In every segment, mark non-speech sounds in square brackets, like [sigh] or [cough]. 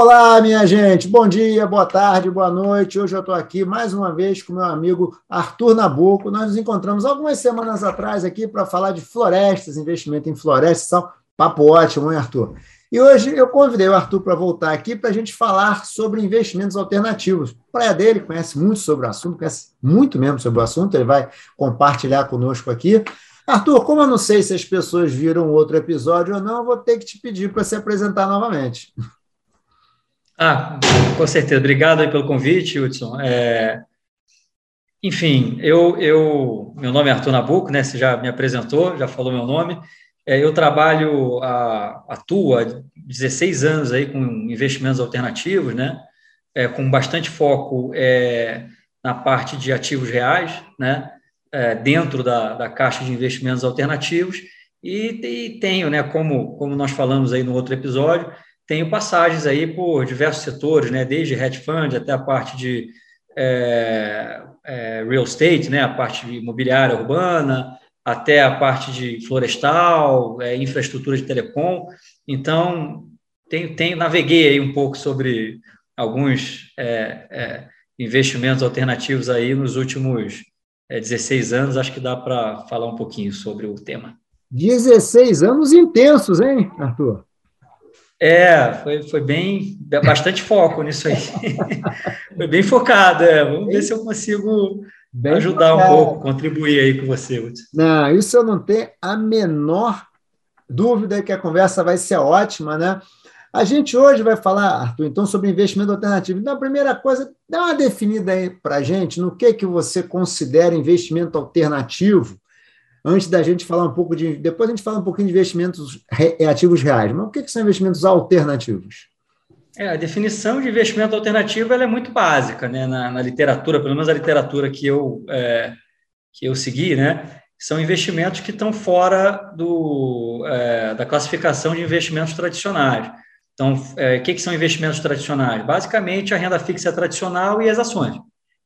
Olá, minha gente, bom dia, boa tarde, boa noite. Hoje eu estou aqui mais uma vez com meu amigo Arthur Nabuco. Nós nos encontramos algumas semanas atrás aqui para falar de florestas, investimento em florestas. São papo ótimo, hein, Arthur? E hoje eu convidei o Arthur para voltar aqui para a gente falar sobre investimentos alternativos. Praia dele conhece muito sobre o assunto, conhece muito mesmo sobre o assunto, ele vai compartilhar conosco aqui. Arthur, como eu não sei se as pessoas viram outro episódio ou não, eu vou ter que te pedir para se apresentar novamente. Ah, com certeza. Obrigado aí pelo convite, Hudson. É, enfim, eu, eu, meu nome é Arthur Nabuco, né? Você já me apresentou, já falou meu nome. É, eu trabalho, a, atuo há 16 anos aí com investimentos alternativos, né? É, com bastante foco é, na parte de ativos reais, né? É, dentro da, da caixa de investimentos alternativos e, e tenho, né? Como, como nós falamos aí no outro episódio, tenho passagens aí por diversos setores, né, desde hedge fund até a parte de é, é, real estate, né, a parte imobiliária urbana, até a parte de florestal, é, infraestrutura de telecom. Então, tenho, tenho, naveguei aí um pouco sobre alguns é, é, investimentos alternativos aí nos últimos 16 é, anos. Acho que dá para falar um pouquinho sobre o tema. 16 anos intensos, hein, Arthur? É, foi, foi bem, bastante foco nisso aí. [laughs] foi bem focado, é. Vamos ver se eu consigo bem ajudar focado. um pouco, contribuir aí com você, Hudson. Não, isso eu não tenho a menor dúvida que a conversa vai ser ótima, né? A gente hoje vai falar, Arthur, então, sobre investimento alternativo. Então, a primeira coisa, dá uma definida aí para a gente no que, que você considera investimento alternativo antes da gente falar um pouco de. Depois a gente fala um pouquinho de investimentos ativos reais. Mas o que, que são investimentos alternativos? É, a definição de investimento alternativo é muito básica né? Na, na, literatura, pelo menos a literatura que eu, é, que eu segui, né? são investimentos que estão fora do, é, da classificação de investimentos tradicionais. Então, é, o que, que são investimentos tradicionais? Basicamente, a renda fixa tradicional e as ações.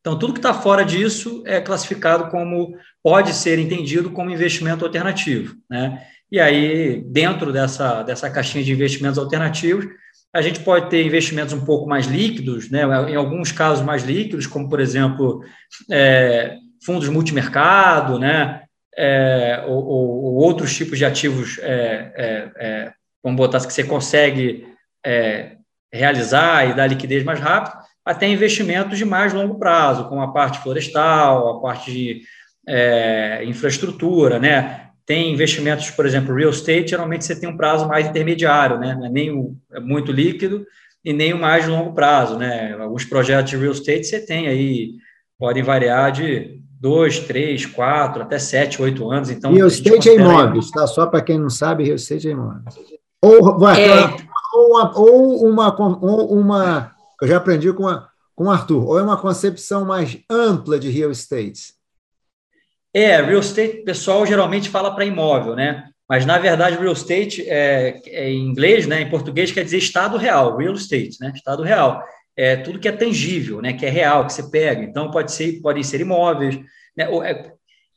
Então, tudo que está fora disso é classificado como, pode ser entendido como investimento alternativo. Né? E aí, dentro dessa, dessa caixinha de investimentos alternativos, a gente pode ter investimentos um pouco mais líquidos, né? em alguns casos mais líquidos, como, por exemplo, é, fundos multimercado, né? É, ou, ou, outros tipos de ativos, é, é, é vamos botar assim, que você consegue é, realizar e dar liquidez mais rápido, até investimentos de mais longo prazo, como a parte florestal, a parte de é, infraestrutura, né? Tem investimentos, por exemplo, real estate, geralmente você tem um prazo mais intermediário, né? Não é nem o, é muito líquido e nem o mais de longo prazo, né? Alguns projetos de real estate você tem aí, podem variar de dois, três, quatro, até sete, oito anos. Então, real estate é imóveis, tá? Só para quem não sabe, real estate é imóveis. Ou, vai, é... ou, uma, ou, uma, ou uma eu já aprendi com, a, com o Arthur, ou é uma concepção mais ampla de real estate? É, real estate, pessoal geralmente fala para imóvel, né? Mas, na verdade, real estate, é, é, em inglês, né, em português, quer dizer estado real, real estate, né? Estado real. É tudo que é tangível, né? Que é real, que você pega. Então, pode ser, podem ser imóveis. Né? É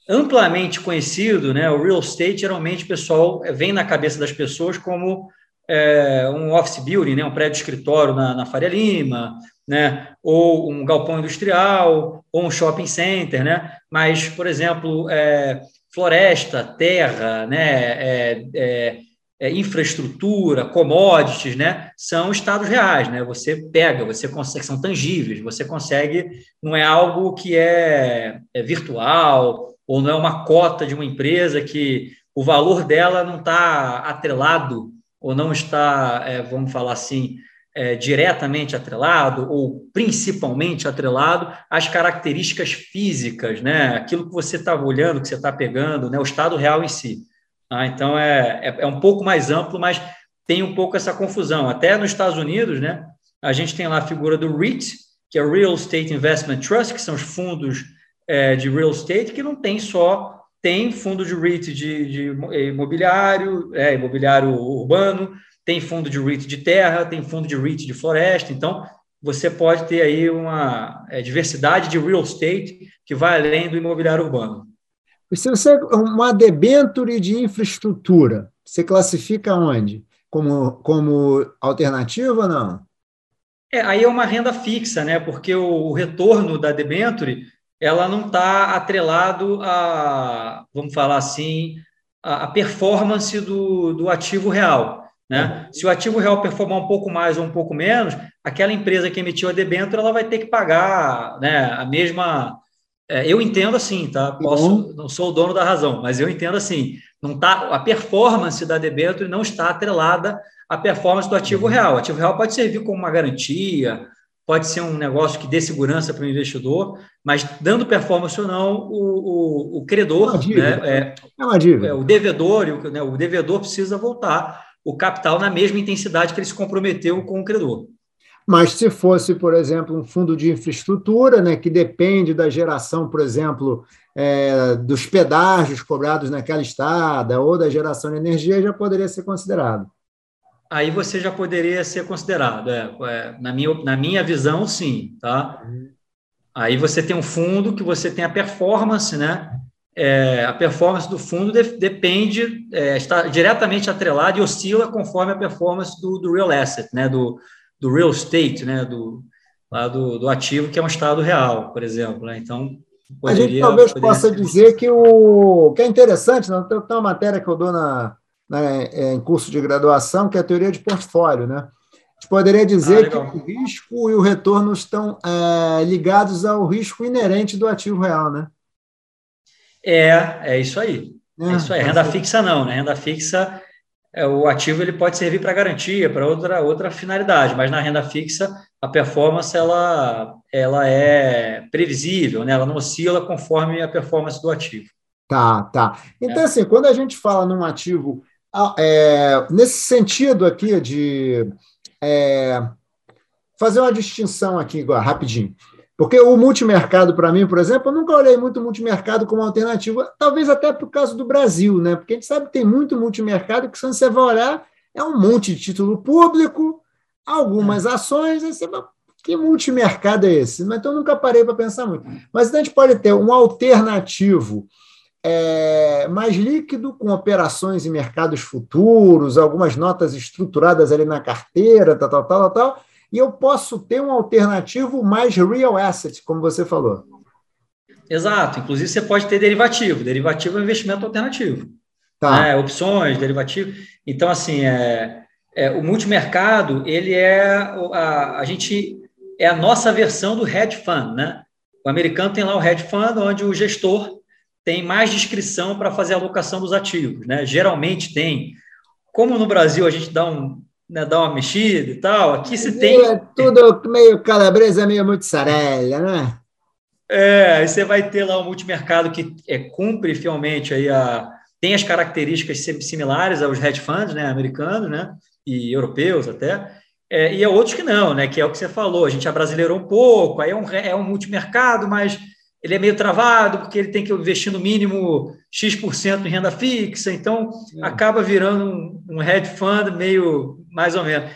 amplamente conhecido, né? O real estate, geralmente, pessoal vem na cabeça das pessoas como é, um office building, né, um prédio escritório na, na Faria Lima, né, ou um galpão industrial, ou um shopping center, né, mas, por exemplo, é, floresta, terra, né, é, é, é infraestrutura, commodities, né, são estados reais, né, você pega, você consegue, são tangíveis, você consegue, não é algo que é, é virtual, ou não é uma cota de uma empresa que o valor dela não está atrelado ou não está, é, vamos falar assim, é, diretamente atrelado ou principalmente atrelado às características físicas, né? Aquilo que você estava olhando, que você está pegando, né? O estado real em si. Ah, então é, é, é, um pouco mais amplo, mas tem um pouco essa confusão. Até nos Estados Unidos, né? A gente tem lá a figura do REIT, que é Real Estate Investment Trust, que são os fundos é, de real estate que não tem só tem fundo de REIT de, de imobiliário, é, imobiliário urbano, tem fundo de REIT de terra, tem fundo de REIT de floresta. Então, você pode ter aí uma é, diversidade de real estate que vai além do imobiliário urbano. Se você uma debenture de infraestrutura, você classifica onde? Como, como alternativa ou não? É, aí é uma renda fixa, né? Porque o, o retorno da debenture ela não está atrelado a, vamos falar assim, a, performance do, do ativo real. Né? Uhum. Se o ativo real performar um pouco mais ou um pouco menos, aquela empresa que emitiu a debênture ela vai ter que pagar né, a mesma. É, eu entendo assim, tá? Posso, uhum. não sou o dono da razão, mas eu entendo assim. Não tá, a performance da debênture não está atrelada à performance do ativo uhum. real. O ativo real pode servir como uma garantia, pode ser um negócio que dê segurança para o investidor, mas dando performance ou não, o, o, o credor, é, né, é, é. É, o devedor, o, né, o devedor precisa voltar o capital na mesma intensidade que ele se comprometeu com o credor. Mas se fosse, por exemplo, um fundo de infraestrutura, né, que depende da geração, por exemplo, é, dos pedágios cobrados naquela estrada ou da geração de energia, já poderia ser considerado. Aí você já poderia ser considerado, é, é, na, minha, na minha visão, sim, tá? Uhum. Aí você tem um fundo que você tem a performance, né? é, a performance do fundo de, depende, é, está diretamente atrelada e oscila conforme a performance do, do real asset, né, do, do real estate, né, do, lá do, do ativo que é um estado real, por exemplo. Né? Então, poderia, a gente talvez possa dizer que o que é interessante, né? tem uma matéria que eu dou na, na, é, em curso de graduação, que é a teoria de portfólio, né? A gente poderia dizer ah, que o risco e o retorno estão é, ligados ao risco inerente do ativo real, né? É, é isso aí. É, é isso aí. Renda fixa não, né? Renda fixa, é, o ativo ele pode servir para garantia, para outra, outra finalidade, mas na renda fixa a performance ela, ela é previsível, né? Ela não oscila conforme a performance do ativo. Tá, tá. Então, é. assim, quando a gente fala num ativo, é, nesse sentido aqui de é, fazer uma distinção aqui, agora, rapidinho. Porque o multimercado, para mim, por exemplo, eu nunca olhei muito o multimercado como alternativa, talvez até por causa do Brasil, né? Porque a gente sabe que tem muito multimercado que, se você vai olhar, é um monte de título público, algumas ações, aí você fala, que multimercado é esse? Então, eu nunca parei para pensar muito. Mas a gente pode ter um alternativo é, mais líquido, com operações em mercados futuros, algumas notas estruturadas ali na carteira, tal, tal, tal, tal e eu posso ter um alternativo mais real asset, como você falou. Exato. Inclusive, você pode ter derivativo. Derivativo é um investimento alternativo. Tá. Né? Opções, derivativo. Então, assim, é, é, o multimercado, ele é a, a gente é a nossa versão do hedge fund, né? O americano tem lá o hedge fund, onde o gestor tem mais discrição para fazer a alocação dos ativos, né? Geralmente tem. Como no Brasil a gente dá um, né, dar uma mexida e tal. Aqui se tem. É tudo meio calabresa, meio mussarela, né? É, aí você vai ter lá um multimercado que é, cumpre fielmente aí a. tem as características similares aos hedge funds, né, americanos, né, e europeus até, é, e há outros que não, né, que é o que você falou, a gente abrasileirou um pouco, aí é um, é um multimercado, mas ele é meio travado, porque ele tem que investir no mínimo X% em renda fixa, então é. acaba virando um, um hedge fund meio mais ou menos.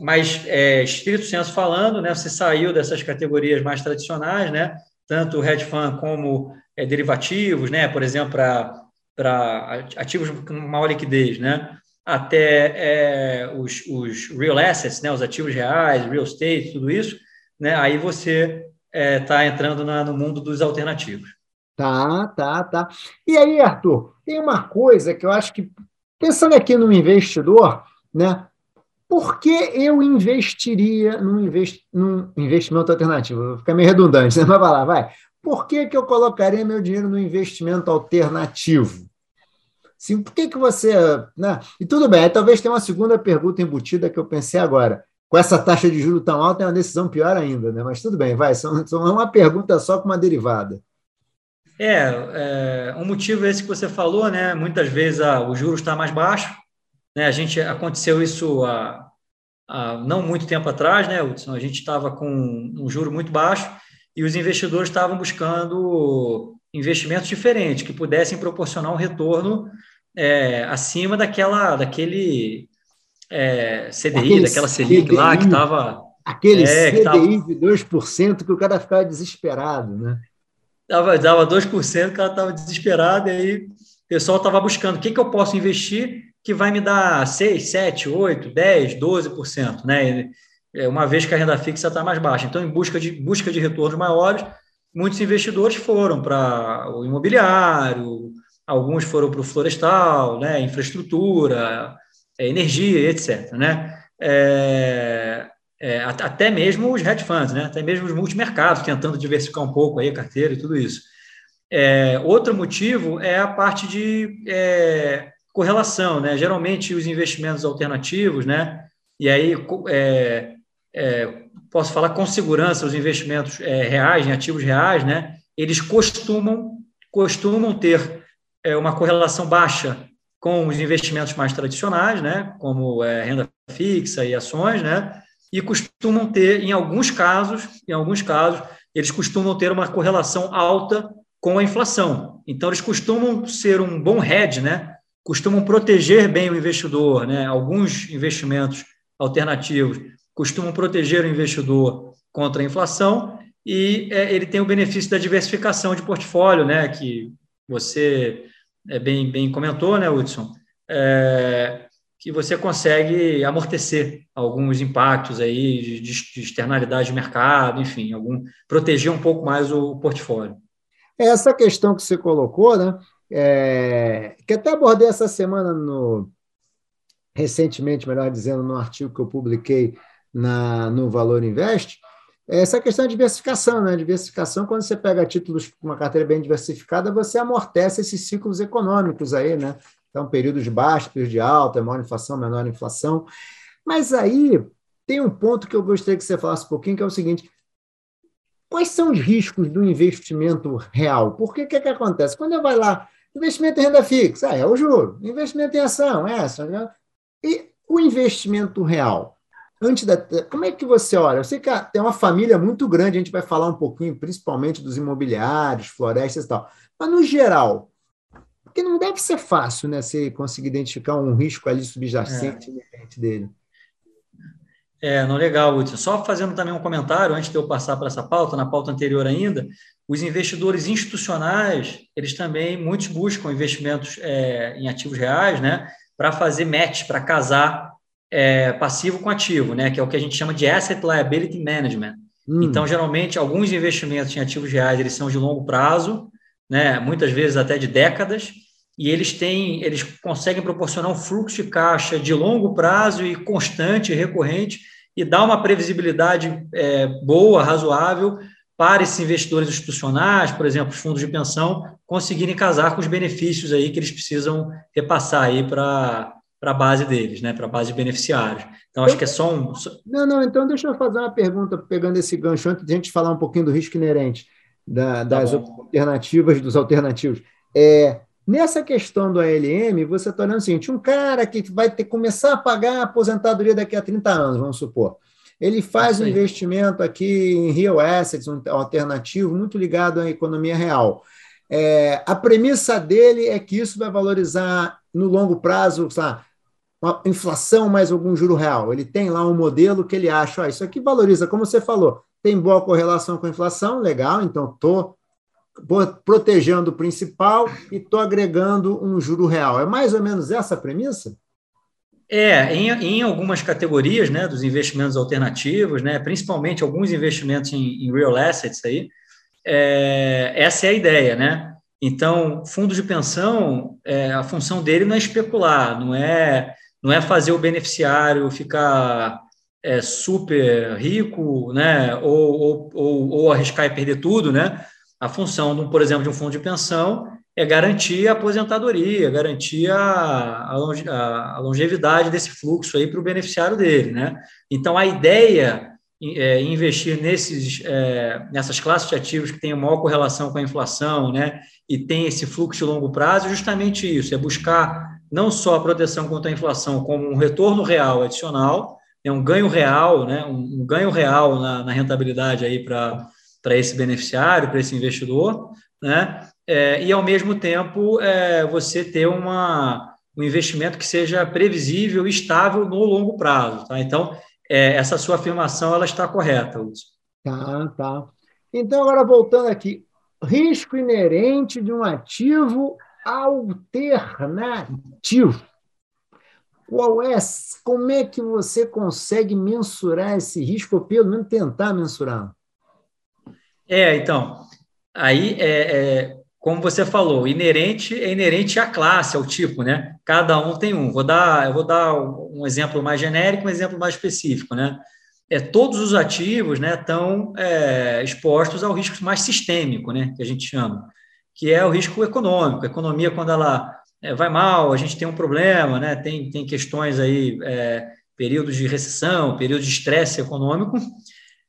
Mas, é, estrito senso falando, né, você saiu dessas categorias mais tradicionais, né, tanto hedge fund como é, derivativos, né, por exemplo, para ativos com maior liquidez, né, até é, os, os real assets, né, os ativos reais, real estate, tudo isso, né, aí você está é, tá entrando na, no mundo dos alternativos. Tá, tá, tá. E aí, Arthur, tem uma coisa que eu acho que, pensando aqui no investidor, né? Por que eu investiria num, invest, num investimento alternativo? Vou ficar meio redundante, né? mas vai lá, vai. Por que, que eu colocaria meu dinheiro no investimento alternativo? Sim, por que, que você. Né? E tudo bem, talvez tenha uma segunda pergunta embutida que eu pensei agora com essa taxa de juros tão alta, é uma decisão pior ainda, né? Mas tudo bem, vai, são, são uma pergunta só com uma derivada. É, é um motivo esse que você falou, né? Muitas vezes ah, o juros está mais baixo, né? A gente aconteceu isso há, há não muito tempo atrás, né, Hudson? A gente estava com um juro muito baixo e os investidores estavam buscando investimentos diferentes que pudessem proporcionar um retorno é, acima daquela, daquele é, CDI, aquele daquela Selic CDI, lá que estava. Aquele é, CDI tava, de 2% que o cara ficava desesperado, né? Dava, dava 2%, o cara estava desesperado, e aí o pessoal estava buscando o que, que eu posso investir que vai me dar 6, 7, 8, 10, 12%, né? é, uma vez que a renda fixa está mais baixa. Então, em busca de, busca de retornos maiores, muitos investidores foram para o imobiliário, alguns foram para o florestal, né, infraestrutura, energia, etc. Né? É, é, até mesmo os hedge funds, né? até mesmo os multimercados, tentando diversificar um pouco aí a carteira e tudo isso. É, outro motivo é a parte de é, correlação, né? Geralmente os investimentos alternativos, né? E aí é, é, posso falar com segurança os investimentos é, reais, em ativos reais, né? Eles costumam costumam ter é, uma correlação baixa com os investimentos mais tradicionais, né? Como renda fixa e ações, né? E costumam ter, em alguns casos, em alguns casos, eles costumam ter uma correlação alta com a inflação. Então, eles costumam ser um bom hedge, né? costumam proteger bem o investidor. Né? Alguns investimentos alternativos costumam proteger o investidor contra a inflação e é, ele tem o benefício da diversificação de portfólio, né? que você é, bem, bem comentou, né, Hudson? É, que você consegue amortecer alguns impactos aí de, de externalidade de mercado, enfim, algum proteger um pouco mais o portfólio. Essa questão que você colocou, né? É, que até abordei essa semana no recentemente, melhor dizendo, no artigo que eu publiquei na, no Valor Invest, é essa questão de diversificação, né? Diversificação, quando você pega títulos com uma carteira bem diversificada, você amortece esses ciclos econômicos aí, né? Então, períodos baixa, períodos de alta, maior inflação, menor inflação. Mas aí tem um ponto que eu gostaria que você falasse um pouquinho, que é o seguinte: Quais são os riscos do investimento real? Porque o que, que acontece? Quando eu vai lá, investimento em renda fixa, ah, é o juro. Investimento em ação, é essa. Né? E o investimento real? Antes da, como é que você olha? Eu sei que tem uma família muito grande, a gente vai falar um pouquinho, principalmente dos imobiliários, florestas e tal. Mas, no geral, porque não deve ser fácil né, você conseguir identificar um risco ali subjacente é. dele. É, não legal, Hudson. Só fazendo também um comentário, antes de eu passar para essa pauta, na pauta anterior ainda, os investidores institucionais, eles também, muitos buscam investimentos é, em ativos reais, né, para fazer match, para casar é, passivo com ativo, né, que é o que a gente chama de Asset Liability Management. Hum. Então, geralmente, alguns investimentos em ativos reais, eles são de longo prazo, né, muitas vezes até de décadas, e eles têm, eles conseguem proporcionar um fluxo de caixa de longo prazo e constante, recorrente, e dar uma previsibilidade é, boa, razoável, para esses investidores institucionais, por exemplo, os fundos de pensão, conseguirem casar com os benefícios aí que eles precisam repassar aí para para a base deles, né, para a base de beneficiários. Então, acho que é só um. Não, não, então deixa eu fazer uma pergunta, pegando esse gancho, antes de a gente falar um pouquinho do risco inerente da, tá das tá alternativas, dos alternativos. É, Nessa questão do ALM, você está olhando o seguinte: um cara que vai ter começar a pagar a aposentadoria daqui a 30 anos, vamos supor. Ele faz um investimento aqui em real assets, um alternativo muito ligado à economia real. É, a premissa dele é que isso vai valorizar no longo prazo, sabe, uma inflação mais algum juro real. Ele tem lá um modelo que ele acha, ó, isso aqui valoriza, como você falou, tem boa correlação com a inflação, legal, então estou protegendo o principal e estou agregando um juro real. É mais ou menos essa a premissa? É, em, em algumas categorias né, dos investimentos alternativos, né, principalmente alguns investimentos em, em real assets aí, é, essa é a ideia, né? Então, fundos de pensão, é, a função dele não é especular, não é, não é fazer o beneficiário ficar é, super rico, né? Ou, ou, ou, ou arriscar e perder tudo, né? A função, de, por exemplo, de um fundo de pensão é garantir a aposentadoria, garantir a, a, longevidade desse fluxo aí para o beneficiário dele, né? Então, a ideia é investir nesses, é, nessas classes de ativos que têm maior correlação com a inflação, né? E tem esse fluxo de longo prazo, justamente isso, é buscar não só a proteção contra a inflação, como um retorno real adicional, é um ganho real, né? Um, um ganho real na, na rentabilidade aí para para esse beneficiário, para esse investidor, né? É, e ao mesmo tempo é, você ter uma, um investimento que seja previsível e estável no longo prazo. Tá? Então, é, essa sua afirmação ela está correta, Lúcio. Tá, tá. Então, agora voltando aqui, risco inerente de um ativo alternativo. qual é, como é que você consegue mensurar esse risco, ou pelo menos tentar mensurar? É, então, aí é, é, como você falou, inerente é inerente à classe, ao tipo, né? Cada um tem um. Vou dar, eu vou dar um exemplo mais genérico, um exemplo mais específico, né? É, todos os ativos né, estão é, expostos ao risco mais sistêmico, né, que a gente chama, que é o risco econômico. A economia, quando ela é, vai mal, a gente tem um problema, né? tem, tem questões aí, é, períodos de recessão, períodos de estresse econômico,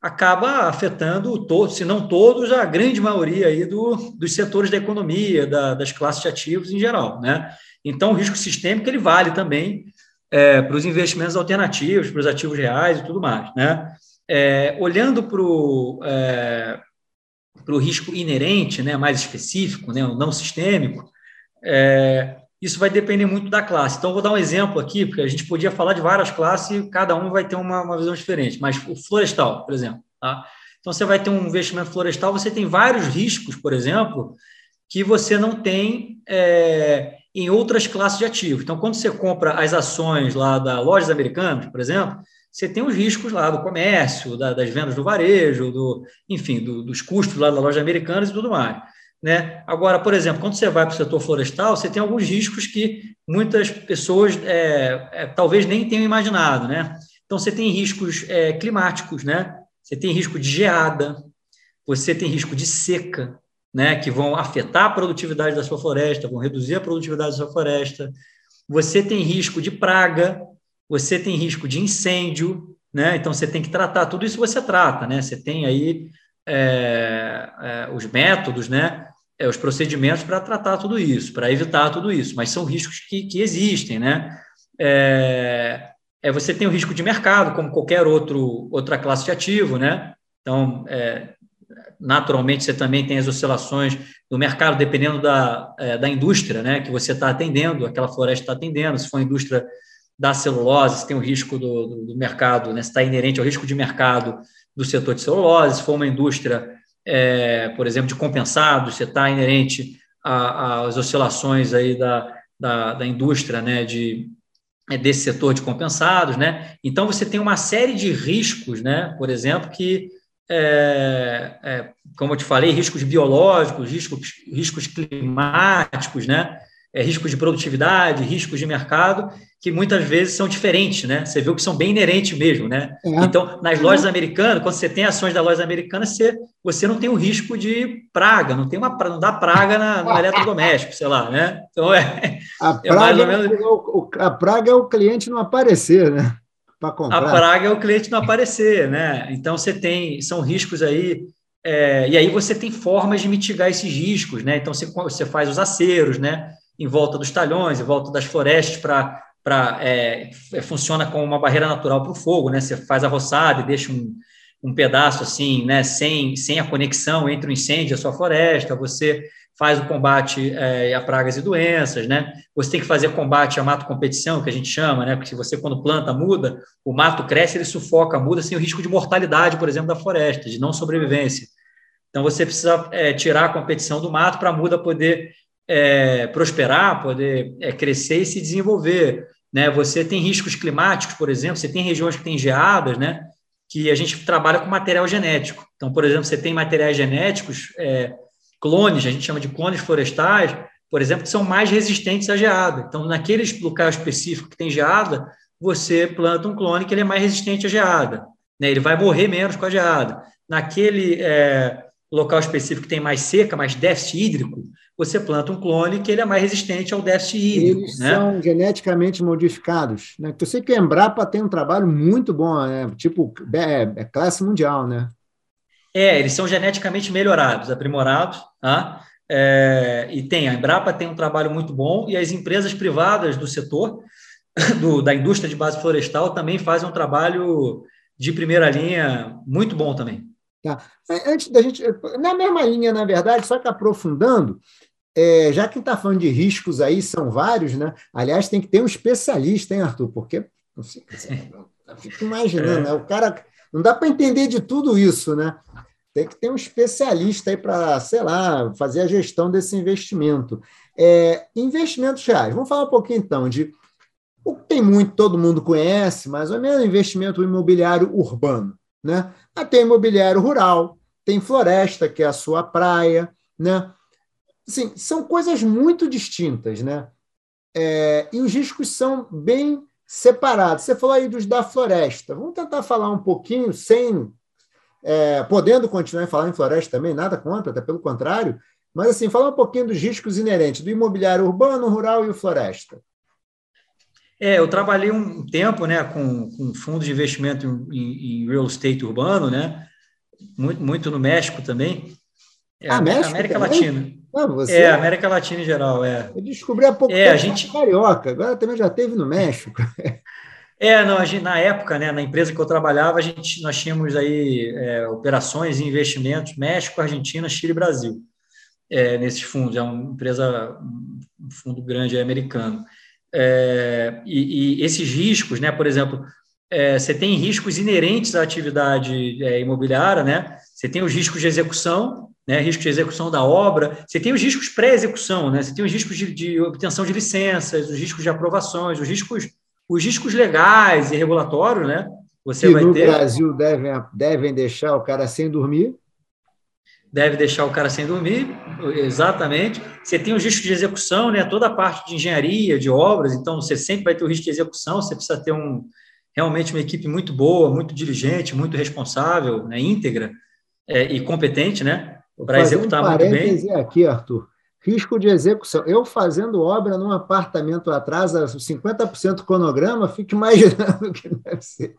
acaba afetando todos, se não todos, a grande maioria aí do, dos setores da economia, da, das classes de ativos em geral. Né? Então, o risco sistêmico ele vale também é, para os investimentos alternativos, para os ativos reais e tudo mais. Né? É, olhando para o é, risco inerente, né, mais específico, né, não sistêmico, é, isso vai depender muito da classe. Então, vou dar um exemplo aqui, porque a gente podia falar de várias classes e cada um vai ter uma, uma visão diferente. Mas o florestal, por exemplo. Tá? Então, você vai ter um investimento florestal, você tem vários riscos, por exemplo, que você não tem é, em outras classes de ativos. Então, quando você compra as ações lá da Lojas Americanas, por exemplo, você tem os riscos lá do comércio, da, das vendas do varejo, do, enfim, do, dos custos lá da Loja Americanas e tudo mais. Né? Agora, por exemplo, quando você vai para o setor florestal, você tem alguns riscos que muitas pessoas é, é, talvez nem tenham imaginado. Né? Então, você tem riscos é, climáticos, né? você tem risco de geada, você tem risco de seca, né? que vão afetar a produtividade da sua floresta, vão reduzir a produtividade da sua floresta. Você tem risco de praga, você tem risco de incêndio, né? então você tem que tratar, tudo isso você trata. Né? Você tem aí é, é, os métodos, né, é, os procedimentos para tratar tudo isso, para evitar tudo isso, mas são riscos que, que existem, né? É, é, você tem o risco de mercado, como qualquer outro, outra classe de ativo, né? Então, é, naturalmente, você também tem as oscilações do mercado, dependendo da, é, da indústria né, que você está atendendo, aquela floresta está atendendo, se for a indústria da celulose, você tem o risco do, do, do mercado, né, está inerente ao risco de mercado do setor de celulose, se for uma indústria, é, por exemplo, de compensados, você está inerente às oscilações aí da, da, da indústria né, de, é, desse setor de compensados. Né? Então, você tem uma série de riscos, né, por exemplo, que, é, é, como eu te falei, riscos biológicos, riscos, riscos climáticos, né? É, riscos de produtividade, riscos de mercado, que muitas vezes são diferentes, né? Você viu que são bem inerentes mesmo, né? É. Então, nas lojas americanas, quando você tem ações da loja americana, você, você não tem o risco de praga, não tem uma não dá praga na, no [laughs] eletrodoméstico, sei lá, né? Então é, a é praga, mais ou menos... o, a praga é o cliente não aparecer, né? Para comprar. A praga é o cliente não aparecer, né? Então você tem são riscos aí é, e aí você tem formas de mitigar esses riscos, né? Então você, você faz os aceros, né? Em volta dos talhões, em volta das florestas, para para é, é, funciona como uma barreira natural para o fogo, né? Você faz a roçada e deixa um, um pedaço assim, né? Sem, sem a conexão entre o incêndio e a sua floresta. Você faz o combate é, a pragas e doenças, né? Você tem que fazer combate a mato competição, que a gente chama, né? Porque você quando planta muda, o mato cresce, ele sufoca, muda sem o risco de mortalidade, por exemplo, da floresta, de não sobrevivência. Então você precisa é, tirar a competição do mato para a muda poder é, prosperar, poder é, crescer e se desenvolver. Né? Você tem riscos climáticos, por exemplo, você tem regiões que têm geadas, né? que a gente trabalha com material genético. Então, por exemplo, você tem materiais genéticos, é, clones, a gente chama de clones florestais, por exemplo, que são mais resistentes à geada. Então, naqueles locais específicos que tem geada, você planta um clone que ele é mais resistente à geada. Né? Ele vai morrer menos com a geada. Naquele é, local específico que tem mais seca, mais déficit hídrico, você planta um clone que ele é mais resistente ao déficit hídrico. Eles né? são geneticamente modificados. Né? Eu sei que a Embrapa tem um trabalho muito bom, né? tipo, é, é classe mundial, né? É, eles são geneticamente melhorados, aprimorados, tá? É, e tem, a Embrapa tem um trabalho muito bom, e as empresas privadas do setor, [laughs] do, da indústria de base florestal, também fazem um trabalho de primeira linha muito bom também. Tá. Antes da gente. Na mesma linha, na verdade, só que aprofundando, é, já que está falando de riscos aí, são vários, né? Aliás, tem que ter um especialista, hein, Arthur? Porque não sei, eu fico imaginando, né? O cara não dá para entender de tudo isso, né? Tem que ter um especialista aí para, sei lá, fazer a gestão desse investimento. É, investimentos reais. Vamos falar um pouquinho então de O que tem muito, todo mundo conhece, mais ou menos, investimento imobiliário urbano. Né? Mas tem imobiliário rural, tem floresta, que é a sua praia. Né? Assim, são coisas muito distintas. Né? É, e os riscos são bem separados. Você falou aí dos da floresta. Vamos tentar falar um pouquinho, sem é, podendo continuar a falar em floresta também, nada contra, até pelo contrário, mas assim, falar um pouquinho dos riscos inerentes do imobiliário urbano, rural e floresta. É, eu trabalhei um tempo né, com, com fundo de investimento em, em real estate urbano, né? Muito, muito no México também. É, ah, México América também? Latina. Ah, você... É, América Latina em geral, é. Eu descobri há pouco é, tempo a gente... carioca, agora também já teve no México. [laughs] É, não, gente, na época, né, na empresa que eu trabalhava, a gente, nós tínhamos aí é, operações e investimentos México, Argentina, Chile e Brasil é, nesses fundos. É uma empresa, um fundo grande americano. É, e, e, esses riscos, né, por exemplo, é, você tem riscos inerentes à atividade é, imobiliária, né? Você tem os riscos de execução, né, risco de execução da obra, você tem os riscos pré-execução, né? Você tem os riscos de, de obtenção de licenças, os riscos de aprovações, os riscos os riscos legais e regulatórios, né? Você que vai no ter. No Brasil devem, devem deixar o cara sem dormir. Deve deixar o cara sem dormir, exatamente. Você tem os riscos de execução, né? Toda a parte de engenharia, de obras, então você sempre vai ter o risco de execução, você precisa ter um, realmente uma equipe muito boa, muito diligente, muito responsável, né? íntegra é, e competente, né? Para executar um muito bem. aqui, Arthur. Risco de execução. Eu fazendo obra num apartamento atrás, 50% cronograma, fico [laughs] imaginando o que deve ser.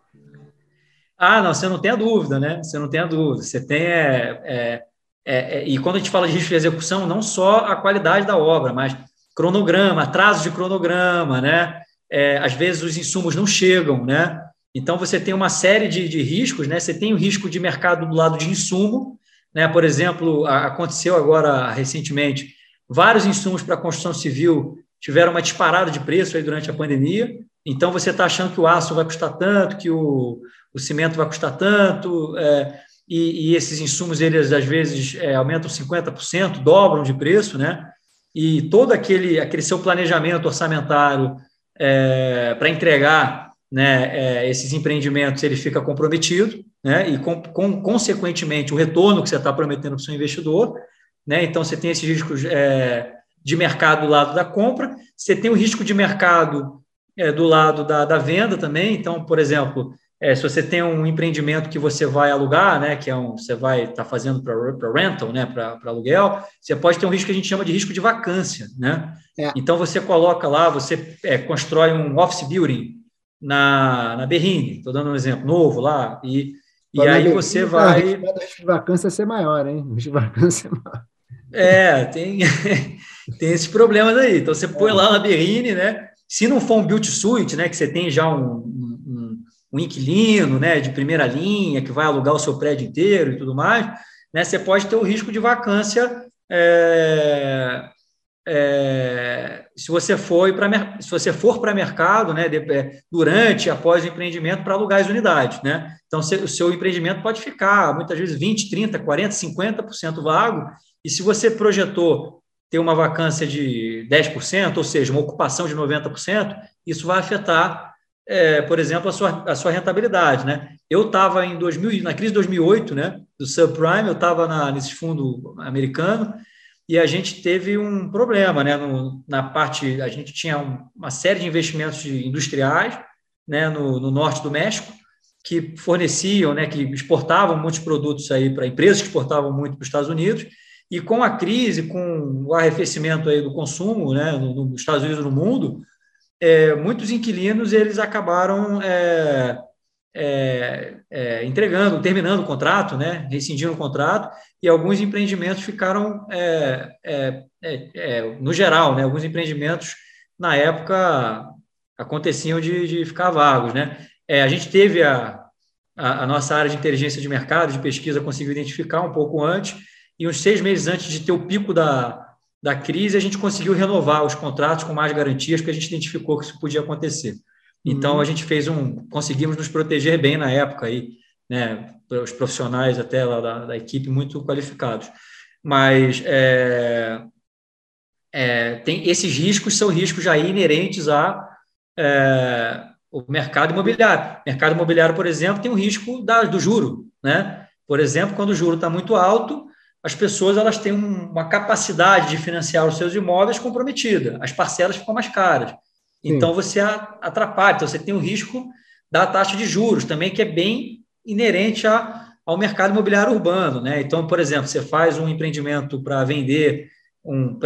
Ah, não, você não tem a dúvida, né? Você não tem a dúvida. Você tem. É, é, é, e quando a gente fala de risco de execução, não só a qualidade da obra, mas cronograma, atraso de cronograma, né? É, às vezes os insumos não chegam, né? Então você tem uma série de, de riscos, né? Você tem o risco de mercado do lado de insumo, né? Por exemplo, aconteceu agora recentemente Vários insumos para a construção civil tiveram uma disparada de preço aí durante a pandemia. Então, você está achando que o aço vai custar tanto, que o, o cimento vai custar tanto, é, e, e, esses insumos, eles às vezes é, aumentam 50%, dobram de preço, né? E todo aquele, aquele seu planejamento orçamentário é, para entregar né, é, esses empreendimentos, ele fica comprometido, né? E, com, com, consequentemente, o retorno que você está prometendo para o seu investidor né? Então, você tem esses riscos é, de mercado do lado da compra, você tem o risco de mercado é, do lado da, da, venda também. Então, por exemplo, é, se você tem um empreendimento que você vai alugar, né, que é um, você vai estar tá fazendo para rental, né, para aluguel, você pode ter um risco que a gente chama de risco de vacância. Né? É. Então, você coloca lá, você é, constrói um office building na, na Berrine, estou dando um exemplo novo lá, e, e aí você vai. O risco de vacância ser maior, hein? O [laughs] risco de vacância é maior. É, tem, [laughs] tem esses problemas aí. Então, você põe lá na Berrine, né? Se não for um build suite, né? Que você tem já um, um, um, inquilino, né? De primeira linha, que vai alugar o seu prédio inteiro e tudo mais, né? Você pode ter o risco de vacância é, é, se você for para se você for para mercado, né, é, durante, após o empreendimento para alugar as unidades, né? Então, o seu empreendimento pode ficar muitas vezes 20, 30, 40, 50% vago e se você projetou ter uma vacância de 10%, ou seja, uma ocupação de 90%, isso vai afetar, é, por exemplo, a sua, a sua rentabilidade. Né? Eu estava em 2000, na crise de 2008, né, do subprime, eu estava nesse fundo americano e a gente teve um problema né, no, na parte, a gente tinha uma série de investimentos industriais né, no, no norte do México, que forneciam, né, que exportavam muitos produtos aí para empresas que exportavam muito para os Estados Unidos, e com a crise, com o arrefecimento aí do consumo né, nos Estados Unidos no mundo, é, muitos inquilinos eles acabaram é, é, é, entregando, terminando o contrato, né, rescindindo o contrato, e alguns empreendimentos ficaram, é, é, no geral, né, alguns empreendimentos na época aconteciam de, de ficar vagos. Né? a gente teve a, a, a nossa área de inteligência de mercado, de pesquisa, conseguiu identificar um pouco antes, e uns seis meses antes de ter o pico da, da crise, a gente conseguiu renovar os contratos com mais garantias, porque a gente identificou que isso podia acontecer. Então, uhum. a gente fez um. Conseguimos nos proteger bem na época aí, né? Os profissionais até lá da, da equipe muito qualificados. Mas é, é, tem esses riscos são riscos já inerentes a, é, o mercado imobiliário. Mercado imobiliário, por exemplo, tem o risco da, do juro. Né? Por exemplo, quando o juro está muito alto, as pessoas elas têm uma capacidade de financiar os seus imóveis comprometida, as parcelas ficam mais caras. Então, você atrapalha, então você tem o risco da taxa de juros também, que é bem inerente a, ao mercado imobiliário urbano. Né? Então, por exemplo, você faz um empreendimento para vender um,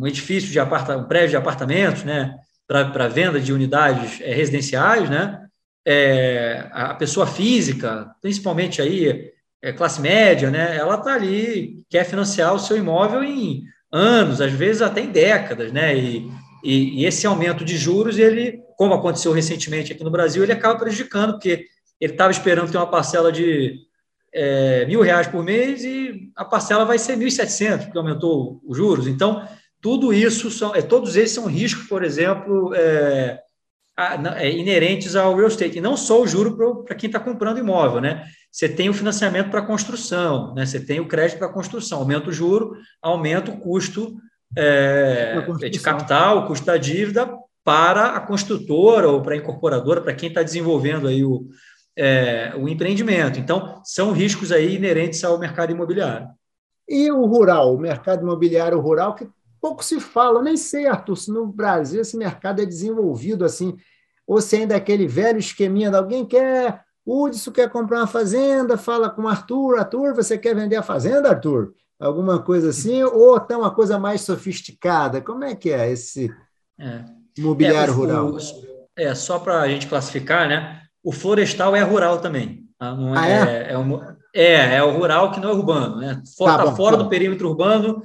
um, edifício de aparta, um prédio de apartamentos, né? para venda de unidades é, residenciais, né? É, a pessoa física, principalmente aí é, classe média, né? Ela está ali quer financiar o seu imóvel em anos, às vezes até em décadas, né? E, e, e esse aumento de juros, ele, como aconteceu recentemente aqui no Brasil, ele acaba prejudicando, porque ele estava esperando ter uma parcela de é, mil reais por mês e a parcela vai ser 1.700, porque aumentou os juros. Então, tudo isso são, é, todos esses são riscos, por exemplo, é, é, inerentes ao real estate. E não só o juro para quem está comprando imóvel, né? Você tem o financiamento para construção, né? Você tem o crédito para construção. Aumenta o juro, aumenta o custo é, de capital, custo da dívida para a construtora ou para a incorporadora, para quem está desenvolvendo aí o, é, o empreendimento. Então, são riscos aí inerentes ao mercado imobiliário. E o rural, o mercado imobiliário rural, que pouco se fala, eu nem sei, Arthur, se no Brasil esse mercado é desenvolvido assim, ou se ainda é aquele velho esqueminha de alguém quer, Hudson quer comprar uma fazenda, fala com o Arthur, Arthur, você quer vender a fazenda, Arthur? Alguma coisa assim, ou tem uma coisa mais sofisticada? Como é que é esse é. imobiliário é, o, rural? O, é, só para a gente classificar, né? O florestal é rural também. Tá? Não é, ah, é? É, é, um, é, é, o rural que não é urbano, né? Fora, tá, tá fora tá do perímetro urbano,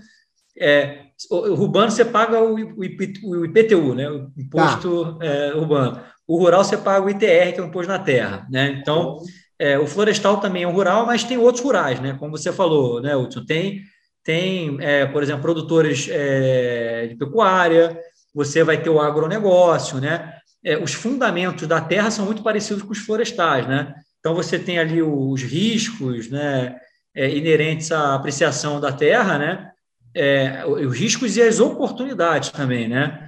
é, o urbano você paga o, IPTU, né? o Imposto tá. Urbano. O rural você paga o ITR, que é o Imposto na Terra. Né? Então, é, o florestal também é um rural, mas tem outros rurais, né? como você falou, né, Hudson? Tem, tem é, por exemplo, produtores é, de pecuária, você vai ter o agronegócio, né? É, os fundamentos da terra são muito parecidos com os florestais, né? Então, você tem ali os riscos né, é, inerentes à apreciação da terra, né? é, os riscos e as oportunidades também, né?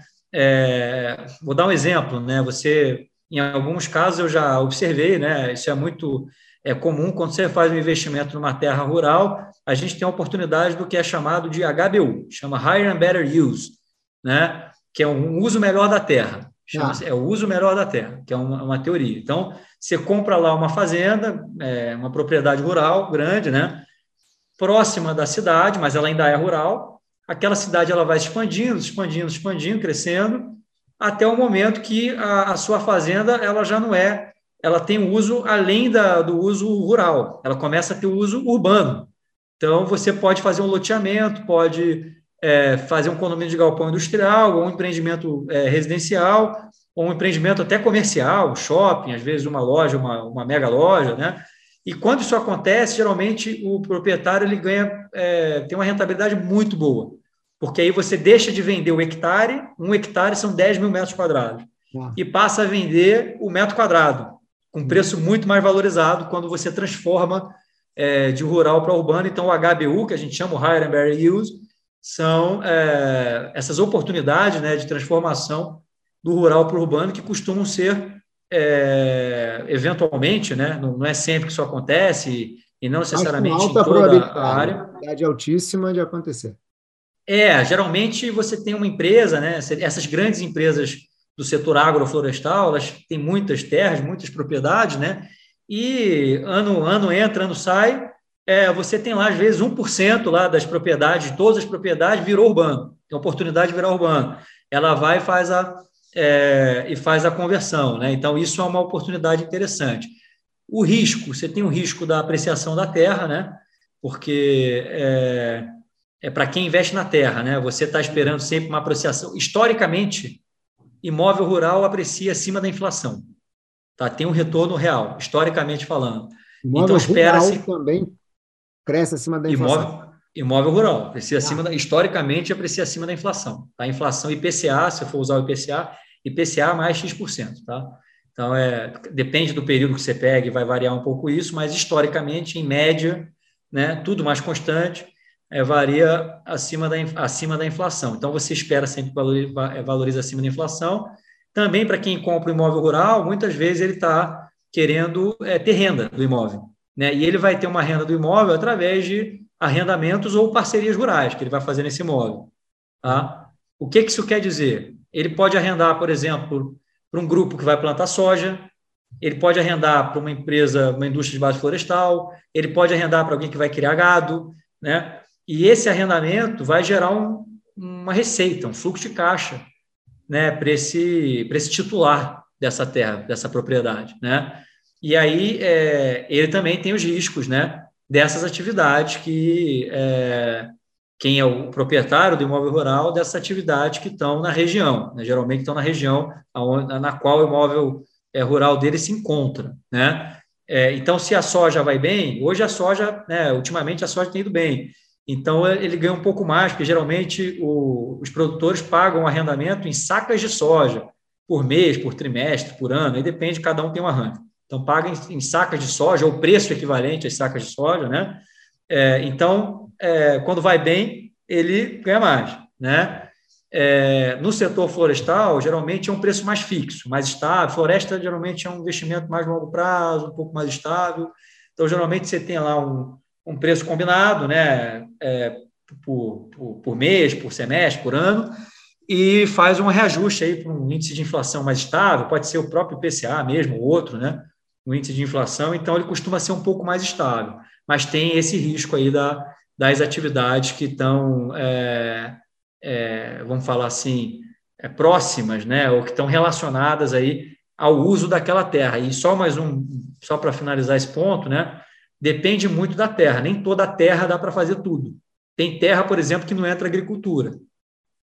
Vou dar um exemplo, né? Você, em alguns casos, eu já observei, né? Isso é muito é comum quando você faz um investimento numa terra rural, a gente tem a oportunidade do que é chamado de HBU, chama Higher and Better Use, né? Que é um uso melhor da terra. Ah. É o uso melhor da terra, que é uma, uma teoria. Então, você compra lá uma fazenda, é, uma propriedade rural grande, né? próxima da cidade, mas ela ainda é rural. Aquela cidade ela vai expandindo, expandindo, expandindo, crescendo, até o momento que a, a sua fazenda ela já não é, ela tem uso além da, do uso rural, ela começa a ter uso urbano. Então, você pode fazer um loteamento, pode é, fazer um condomínio de galpão industrial, ou um empreendimento é, residencial, ou um empreendimento até comercial, shopping, às vezes uma loja, uma, uma mega loja, né? E quando isso acontece, geralmente o proprietário ele ganha, é, tem uma rentabilidade muito boa, porque aí você deixa de vender o hectare, um hectare são 10 mil metros quadrados, ah. e passa a vender o metro quadrado, com um preço muito mais valorizado quando você transforma é, de rural para urbano. Então, o HBU, que a gente chama o Higher and Better Use, são é, essas oportunidades né, de transformação do rural para o urbano que costumam ser é, eventualmente, né, não, não, é sempre que isso acontece e não necessariamente em toda a área. Probabilidade altíssima de acontecer. É, geralmente você tem uma empresa, né, essas grandes empresas do setor agroflorestal, elas têm muitas terras, muitas propriedades, né, e ano, ano entra, ano sai, é, você tem lá, às vezes, 1% lá das propriedades, de todas as propriedades, virou urbano, tem oportunidade de virar urbano. Ela vai e faz a, é, e faz a conversão. Né? Então, isso é uma oportunidade interessante. O risco, você tem o risco da apreciação da terra, né? porque é, é para quem investe na terra, né? você está esperando sempre uma apreciação. Historicamente, imóvel rural aprecia acima da inflação. Tá? Tem um retorno real, historicamente falando. Imóvel então, espera-se. também cresce acima da inflação. Imóvel, imóvel rural, aprecia acima ah. da, historicamente aprecia acima da inflação. Tá? A inflação IPCA, se eu for usar o IPCA, IPCA mais X%, tá? Então, é, depende do período que você pega vai variar um pouco isso, mas historicamente, em média, né, tudo mais constante, é, varia acima da, acima da inflação. Então, você espera sempre valoriza, é, valoriza acima da inflação, Também para quem compra um imóvel rural, muitas vezes ele está querendo é, ter renda do imóvel. Né? E ele vai ter uma renda do imóvel através de arrendamentos ou parcerias rurais que ele vai fazer nesse imóvel. Tá? O que, que isso quer dizer? Ele pode arrendar, por exemplo, para um grupo que vai plantar soja, ele pode arrendar para uma empresa, uma indústria de base florestal, ele pode arrendar para alguém que vai criar gado, né? E esse arrendamento vai gerar um, uma receita, um fluxo de caixa, né, para esse, esse titular dessa terra, dessa propriedade, né? E aí é, ele também tem os riscos, né, dessas atividades que é, quem é o proprietário do imóvel rural dessas atividades que estão na região, né, geralmente estão na região na qual o imóvel é, rural dele se encontra, né? É, então, se a soja vai bem, hoje a soja, né, ultimamente a soja tem ido bem, então ele ganha um pouco mais, porque geralmente o, os produtores pagam arrendamento em sacas de soja, por mês, por trimestre, por ano, aí depende, cada um tem um arranjo. Então, paga em, em sacas de soja, ou preço equivalente às sacas de soja, né? É, então, é, quando vai bem, ele ganha mais, né? É, no setor florestal, geralmente é um preço mais fixo, mais estável. Floresta, geralmente, é um investimento mais longo prazo, um pouco mais estável. Então, geralmente, você tem lá um, um preço combinado, né? É, por, por, por mês, por semestre, por ano, e faz um reajuste aí para um índice de inflação mais estável, pode ser o próprio IPCA mesmo, ou outro, né? O índice de inflação, então ele costuma ser um pouco mais estável, mas tem esse risco aí da, das atividades que estão, é, é, vamos falar assim, é, próximas, né? Ou que estão relacionadas aí ao uso daquela terra. E só mais um, só para finalizar esse ponto, né? Depende muito da terra. Nem toda a terra dá para fazer tudo. Tem terra, por exemplo, que não entra agricultura.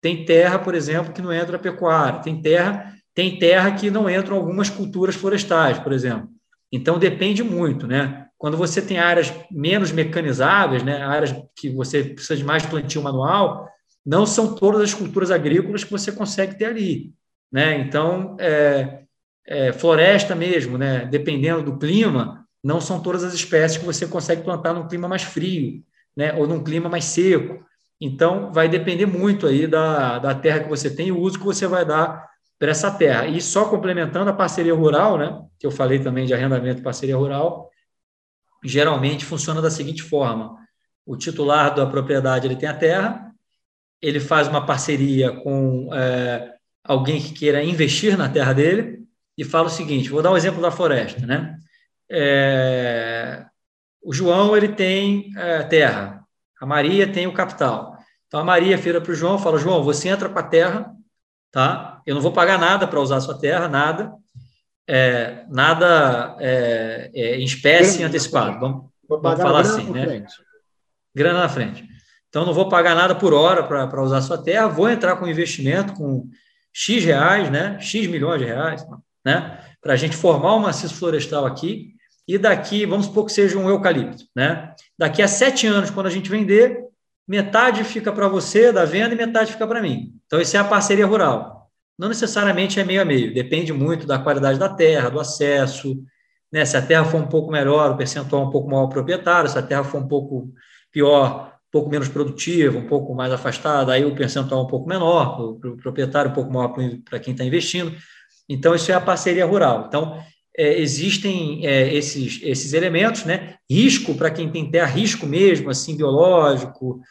Tem terra, por exemplo, que não entra pecuária. Tem terra, tem terra que não entram algumas culturas florestais, por exemplo. Então depende muito, né? Quando você tem áreas menos mecanizáveis, né, áreas que você precisa de mais plantio manual, não são todas as culturas agrícolas que você consegue ter ali, né? Então, é, é, floresta mesmo, né? Dependendo do clima, não são todas as espécies que você consegue plantar num clima mais frio, né? Ou num clima mais seco. Então, vai depender muito aí da, da terra que você tem e o uso que você vai dar para essa terra. E só complementando a parceria rural, né, que eu falei também de arrendamento e parceria rural, geralmente funciona da seguinte forma: o titular da propriedade ele tem a terra, ele faz uma parceria com é, alguém que queira investir na terra dele e fala o seguinte: vou dar um exemplo da floresta, né? É, o João ele tem é, terra, a Maria tem o capital. Então a Maria vira para o João fala: João, você entra com a terra, tá? Eu não vou pagar nada para usar a sua terra, nada. É, nada é, é, em espécie grana antecipado. Vamos, vamos falar assim, né? Frente. Grana na frente. Então, não vou pagar nada por hora para usar a sua terra, vou entrar com investimento com X reais, né? X milhões de reais, né? Para a gente formar um maciço florestal aqui. E daqui, vamos supor que seja um eucalipto, né? Daqui a sete anos, quando a gente vender, metade fica para você da venda e metade fica para mim. Então, isso é a parceria rural. Não necessariamente é meio a meio, depende muito da qualidade da terra, do acesso. Né? Se a terra for um pouco melhor, o percentual um pouco maior proprietário, se a terra for um pouco pior, um pouco menos produtiva, um pouco mais afastada, aí o percentual um pouco menor, o proprietário um pouco maior para quem está investindo. Então, isso é a parceria rural. Então, é, existem é, esses, esses elementos, né? Risco para quem tem terra, risco mesmo, assim, biológico,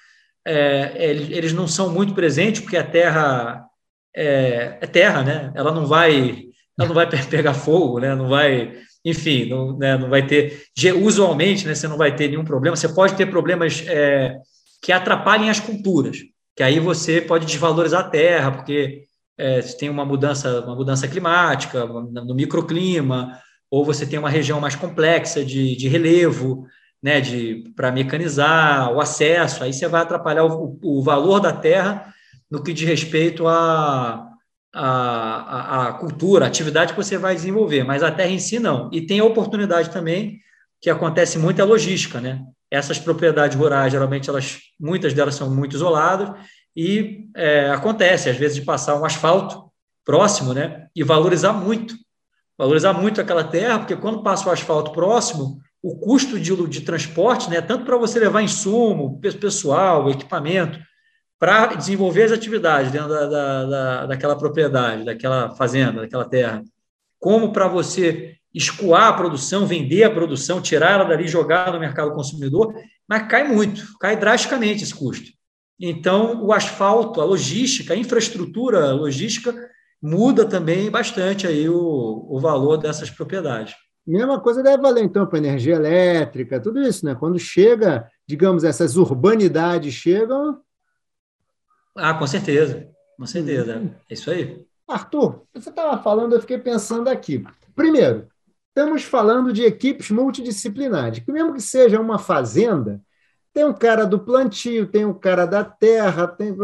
é, eles, eles, não são muito presentes, porque a terra é, é, terra, né? Ela não vai, ela não vai [laughs] pegar fogo, né? Não vai, enfim, não, né? não vai ter. Usualmente, né? Você não vai ter nenhum problema. Você pode ter problemas é, que atrapalhem as culturas, que aí você pode desvalorizar a terra, porque é, tem uma mudança, uma mudança climática, no microclima, ou você tem uma região mais complexa de, de relevo, né, de para mecanizar o acesso, aí você vai atrapalhar o, o valor da terra no que diz respeito à a, a, cultura, a atividade que você vai desenvolver, mas a terra em si não. E tem a oportunidade também, que acontece muito, é a logística, né? Essas propriedades rurais, geralmente, elas, muitas delas são muito isoladas, e é, acontece, às vezes, de passar um asfalto próximo, né? E valorizar muito, valorizar muito aquela terra, porque quando passa o asfalto próximo, o custo de, de transporte, né? Tanto para você levar insumo, pessoal, equipamento, para desenvolver as atividades dentro da, da, da, daquela propriedade, daquela fazenda, daquela terra, como para você escoar a produção, vender a produção, tirar ela dali, jogar no mercado consumidor, mas cai muito, cai drasticamente esse custo. Então, o asfalto, a logística, a infraestrutura logística muda também bastante aí o, o valor dessas propriedades. Mesma coisa deve valer, então, para energia elétrica, tudo isso, né? Quando chega, digamos, essas urbanidades chegam. Ah, com certeza, com certeza. Uhum. É isso aí. Arthur, você estava falando, eu fiquei pensando aqui. Primeiro, estamos falando de equipes multidisciplinares, que mesmo que seja uma fazenda, tem um cara do plantio, tem um cara da terra, tem.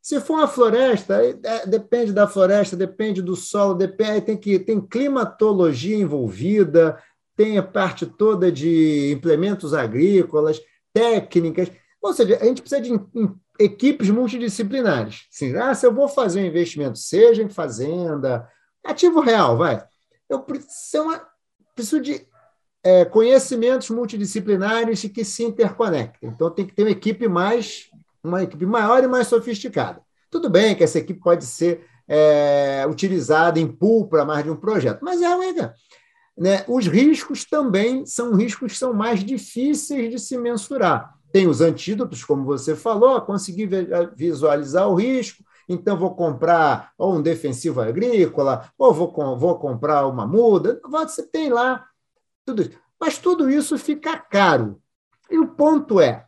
Se for uma floresta, é, depende da floresta, depende do solo, depende, tem que tem climatologia envolvida, tem a parte toda de implementos agrícolas, técnicas. Ou seja, a gente precisa de equipes multidisciplinares. Assim, ah, se eu vou fazer um investimento, seja em fazenda, ativo real, vai. Eu preciso, uma, preciso de é, conhecimentos multidisciplinares que se interconectem. Então, tem que ter uma equipe mais uma equipe maior e mais sofisticada. Tudo bem que essa equipe pode ser é, utilizada em pool para mais de um projeto, mas é uma né? Os riscos também são riscos que são mais difíceis de se mensurar. Tem os antídotos, como você falou, conseguir visualizar o risco, então vou comprar ou um defensivo agrícola, ou vou, vou comprar uma muda. Você tem lá tudo isso. Mas tudo isso fica caro. E o ponto é: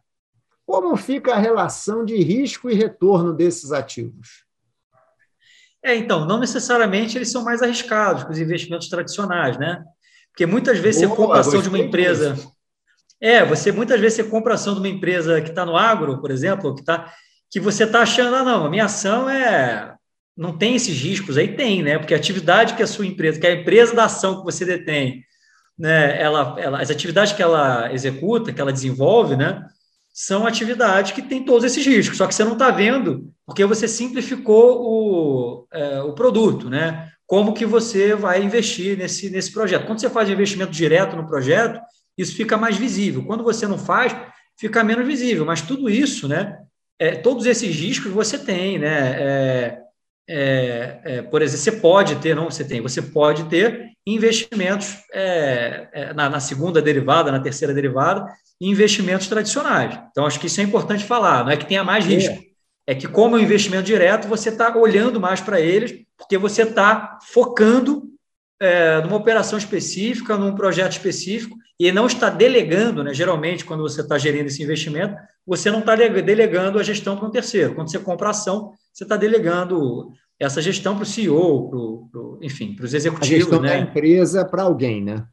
como fica a relação de risco e retorno desses ativos? É, então, não necessariamente eles são mais arriscados que os investimentos tradicionais, né? Porque muitas vezes Boa, você compra ação de uma empresa. É, você muitas vezes você compra ação de uma empresa que está no agro, por exemplo, que, tá, que você está achando, ah, não, a minha ação é. Não tem esses riscos, aí tem, né? Porque a atividade que a sua empresa, que a empresa da ação que você detém, né, ela, ela, as atividades que ela executa, que ela desenvolve, né? são atividades que têm todos esses riscos, só que você não está vendo porque você simplificou o, é, o produto, né? Como que você vai investir nesse, nesse projeto. Quando você faz investimento direto no projeto, isso fica mais visível. Quando você não faz, fica menos visível. Mas tudo isso, né? É, todos esses riscos você tem, né? É, é, é por exemplo, você pode ter, não você tem, você pode ter investimentos é, é, na, na segunda derivada, na terceira derivada, investimentos tradicionais. Então, acho que isso é importante falar, não é que tenha mais é. risco. É, é que, como é um investimento direto, você está olhando mais para eles, porque você está focando é, numa operação específica, num projeto específico, e não está delegando, né? geralmente, quando você está gerindo esse investimento, você não está delegando a gestão para um terceiro. Quando você compra ação, você está delegando essa gestão para o CEO, pro, pro, enfim, para os executivos. A gestão né? da empresa para alguém, né?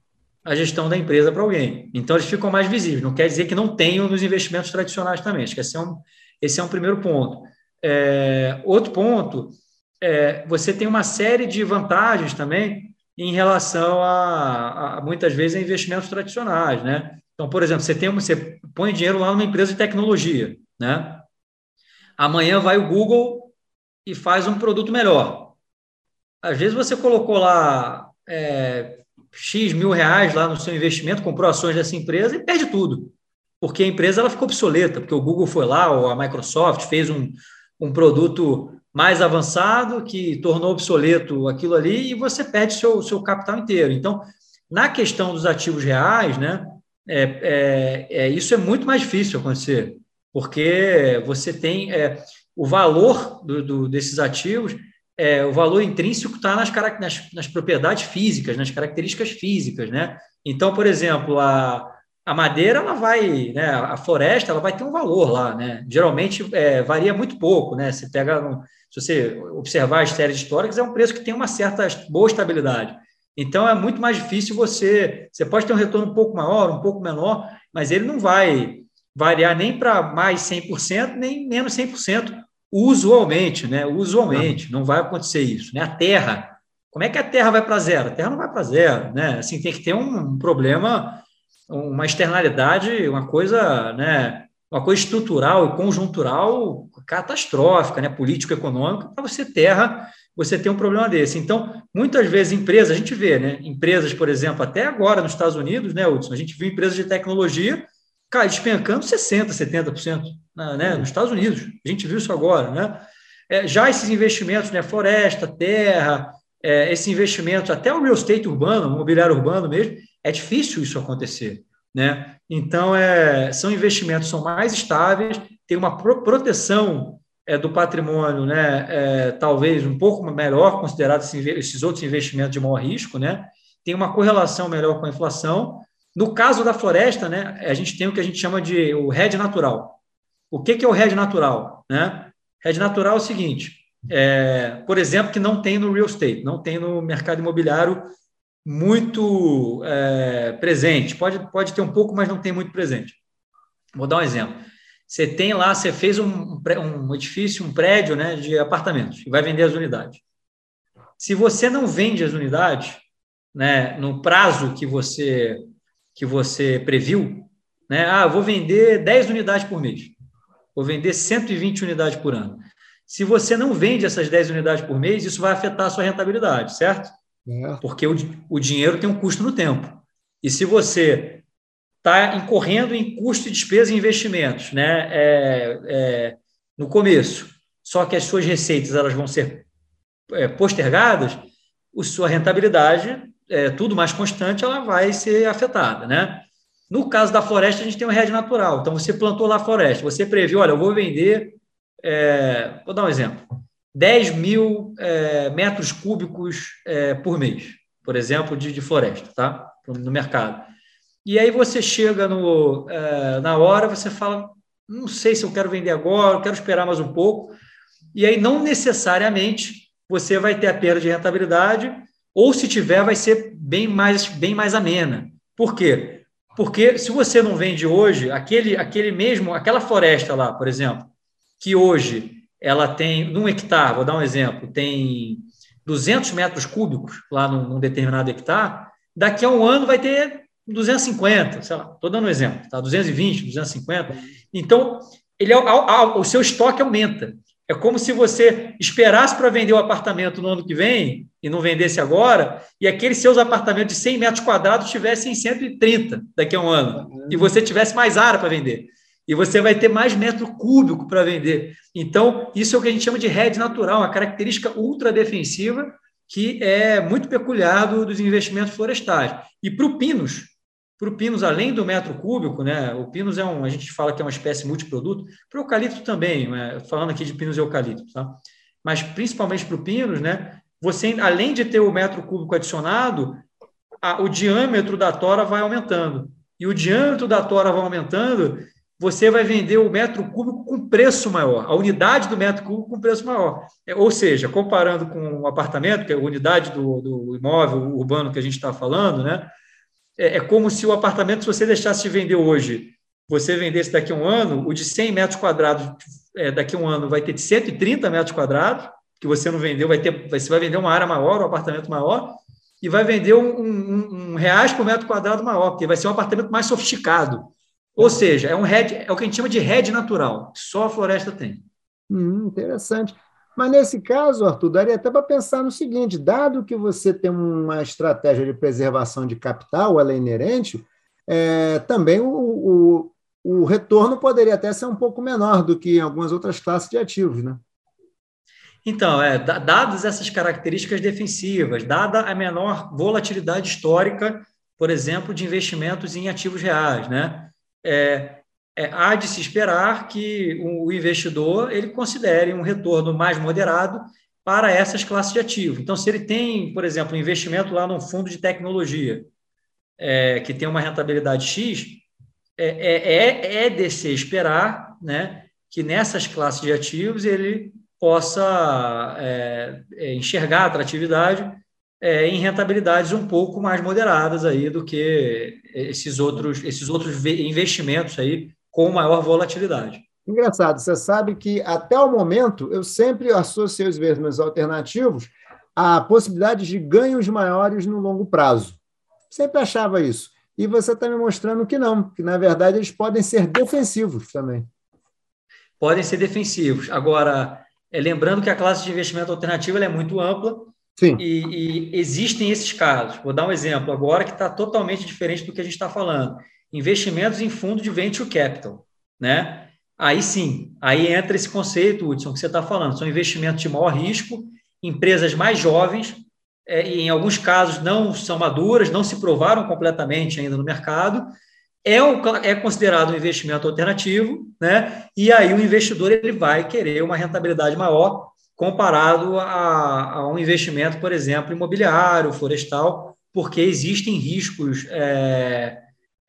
a gestão da empresa para alguém. Então, eles ficam mais visíveis. Não quer dizer que não tenham nos investimentos tradicionais também. Acho que esse é um, esse é um primeiro ponto. É, outro ponto, é, você tem uma série de vantagens também em relação a, a, muitas vezes, a investimentos tradicionais. Né? Então, por exemplo, você, tem, você põe dinheiro lá numa empresa de tecnologia. Né? Amanhã vai o Google e faz um produto melhor. Às vezes você colocou lá é, X mil reais lá no seu investimento, comprou ações dessa empresa e perde tudo. Porque a empresa ela ficou obsoleta, porque o Google foi lá, ou a Microsoft fez um, um produto mais avançado que tornou obsoleto aquilo ali e você perde seu, seu capital inteiro. Então, na questão dos ativos reais, né, é, é, é isso é muito mais difícil acontecer, porque você tem é, o valor do, do, desses ativos é, o valor intrínseco está nas, nas, nas, propriedades físicas, nas características físicas, né? Então, por exemplo, a, a madeira, ela vai, né? A floresta, ela vai ter um valor lá, né? Geralmente é, varia muito pouco, né? Você pega, se você observar as séries históricas, é um preço que tem uma certa boa estabilidade. Então, é muito mais difícil você. Você pode ter um retorno um pouco maior, um pouco menor, mas ele não vai variar nem para mais 100%, nem menos 100%, Usualmente, né? Usualmente, não vai acontecer isso. Né? A Terra, como é que a Terra vai para zero? A Terra não vai para zero, né? Assim, tem que ter um problema, uma externalidade, uma coisa, né? Uma coisa estrutural e conjuntural catastrófica, né? Político-econômica, para você Terra, você ter um problema desse. Então, muitas vezes empresas, a gente vê, né? Empresas, por exemplo, até agora nos Estados Unidos, né, Hudson? A gente viu empresas de tecnologia cara, despencando 60%, 70%, né, né, nos Estados Unidos. A gente viu isso agora, né? É, já esses investimentos, né, floresta, terra, é, esses investimentos, até o real estate urbano, o mobiliário urbano mesmo, é difícil isso acontecer. Né? Então, é, são investimentos são mais estáveis, tem uma pro, proteção é, do patrimônio, né, é, talvez um pouco melhor, considerado esses, esses outros investimentos de maior risco, né? tem uma correlação melhor com a inflação. No caso da floresta, né, a gente tem o que a gente chama de o hedge natural. O que, que é o hedge natural? Né? Hedge natural é o seguinte, é, por exemplo, que não tem no real estate, não tem no mercado imobiliário muito é, presente. Pode, pode ter um pouco, mas não tem muito presente. Vou dar um exemplo. Você tem lá, você fez um, um edifício, um prédio né, de apartamentos e vai vender as unidades. Se você não vende as unidades né, no prazo que você que você previu, né, ah, vou vender 10 unidades por mês, vou vender 120 unidades por ano. Se você não vende essas 10 unidades por mês, isso vai afetar a sua rentabilidade, certo? É. Porque o, o dinheiro tem um custo no tempo. E se você está incorrendo em custo e despesa e investimentos né, é, é, no começo, só que as suas receitas elas vão ser é, postergadas, a sua rentabilidade, é, tudo mais constante, ela vai ser afetada. Né? No caso da floresta, a gente tem um rede natural. Então, você plantou lá a floresta, você previu, olha, eu vou vender, é, vou dar um exemplo, 10 mil é, metros cúbicos é, por mês, por exemplo, de, de, floresta, tá? No mercado. E aí você chega no, é, na hora, você fala, não sei se eu quero vender agora, eu quero esperar mais um pouco. E aí, não necessariamente, você vai ter a perda de rentabilidade, ou se tiver, vai ser bem mais, bem mais amena. Por quê? Porque se você não vende hoje, aquele, aquele mesmo, aquela floresta lá, por exemplo, que hoje ela tem, num hectare, vou dar um exemplo, tem 200 metros cúbicos lá num, num determinado hectare, daqui a um ano vai ter 250, sei lá, estou dando um exemplo, tá? 220, 250. Então, ele, o seu estoque aumenta. É como se você esperasse para vender o apartamento no ano que vem e não vendesse agora, e aqueles seus apartamentos de 100 metros quadrados tivessem 130 daqui a um ano, e você tivesse mais área para vender e você vai ter mais metro cúbico para vender. Então, isso é o que a gente chama de hedge natural, uma característica ultra defensiva que é muito peculiar do, dos investimentos florestais. E para o Pinos, para o Pinos, além do metro cúbico, né, o Pinos é um, a gente fala que é uma espécie multiproduto, para o eucalipto também, né, falando aqui de Pinos e eucalipto, tá? mas principalmente para o Pinos, né, você, além de ter o metro cúbico adicionado, a, o diâmetro da tora vai aumentando. E o diâmetro da tora vai aumentando, você vai vender o metro cúbico com preço maior, a unidade do metro cúbico com preço maior. É, ou seja, comparando com um apartamento, que é a unidade do, do imóvel urbano que a gente está falando, né? É, é, como se o apartamento, se você deixasse de vender hoje, você vendesse daqui a um ano, o de 100 metros quadrados, é, daqui a um ano, vai ter de 130 metros quadrados, que você não vendeu, vai ter, você vai vender uma área maior, um apartamento maior, e vai vender um, um, um reais por metro quadrado maior, porque vai ser um apartamento mais sofisticado. Ou seja, é um head, é o que a gente chama de head natural, só a floresta tem. Hum, interessante. Mas nesse caso, Arthur, daria até para pensar no seguinte: dado que você tem uma estratégia de preservação de capital, ela é inerente, é, também o, o, o, retorno poderia até ser um pouco menor do que em algumas outras classes de ativos, né? Então, é, dadas essas características defensivas, dada a menor volatilidade histórica, por exemplo, de investimentos em ativos reais, né? é, é, há de se esperar que o investidor ele considere um retorno mais moderado para essas classes de ativo. Então, se ele tem, por exemplo, um investimento lá num fundo de tecnologia é, que tem uma rentabilidade X, é, é, é, é de se esperar né, que nessas classes de ativos ele possa é, é enxergar atratividade é, em rentabilidades um pouco mais moderadas aí do que esses outros, esses outros investimentos aí com maior volatilidade. Engraçado, você sabe que até o momento eu sempre associei os investimentos alternativos a possibilidades de ganhos maiores no longo prazo. Sempre achava isso. E você está me mostrando que não, que na verdade eles podem ser defensivos também. Podem ser defensivos. Agora, é, lembrando que a classe de investimento alternativo é muito ampla Sim. E, e, existem esses casos. Vou dar um exemplo agora que está totalmente diferente do que a gente está falando. Investimentos em fundo de venture capital, né? Aí sim, aí entra esse conceito, Hudson, que você está falando. São investimentos de maior risco, empresas mais jovens, é, e em alguns casos não são maduras, não se provaram completamente ainda no mercado. É, um, é considerado um investimento alternativo, né? E aí o investidor ele vai querer uma rentabilidade maior comparado a, a um investimento, por exemplo, imobiliário, florestal, porque existem riscos é,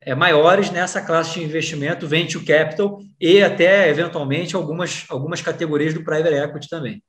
é, maiores nessa classe de investimento, venture capital e até, eventualmente, algumas, algumas categorias do private equity também.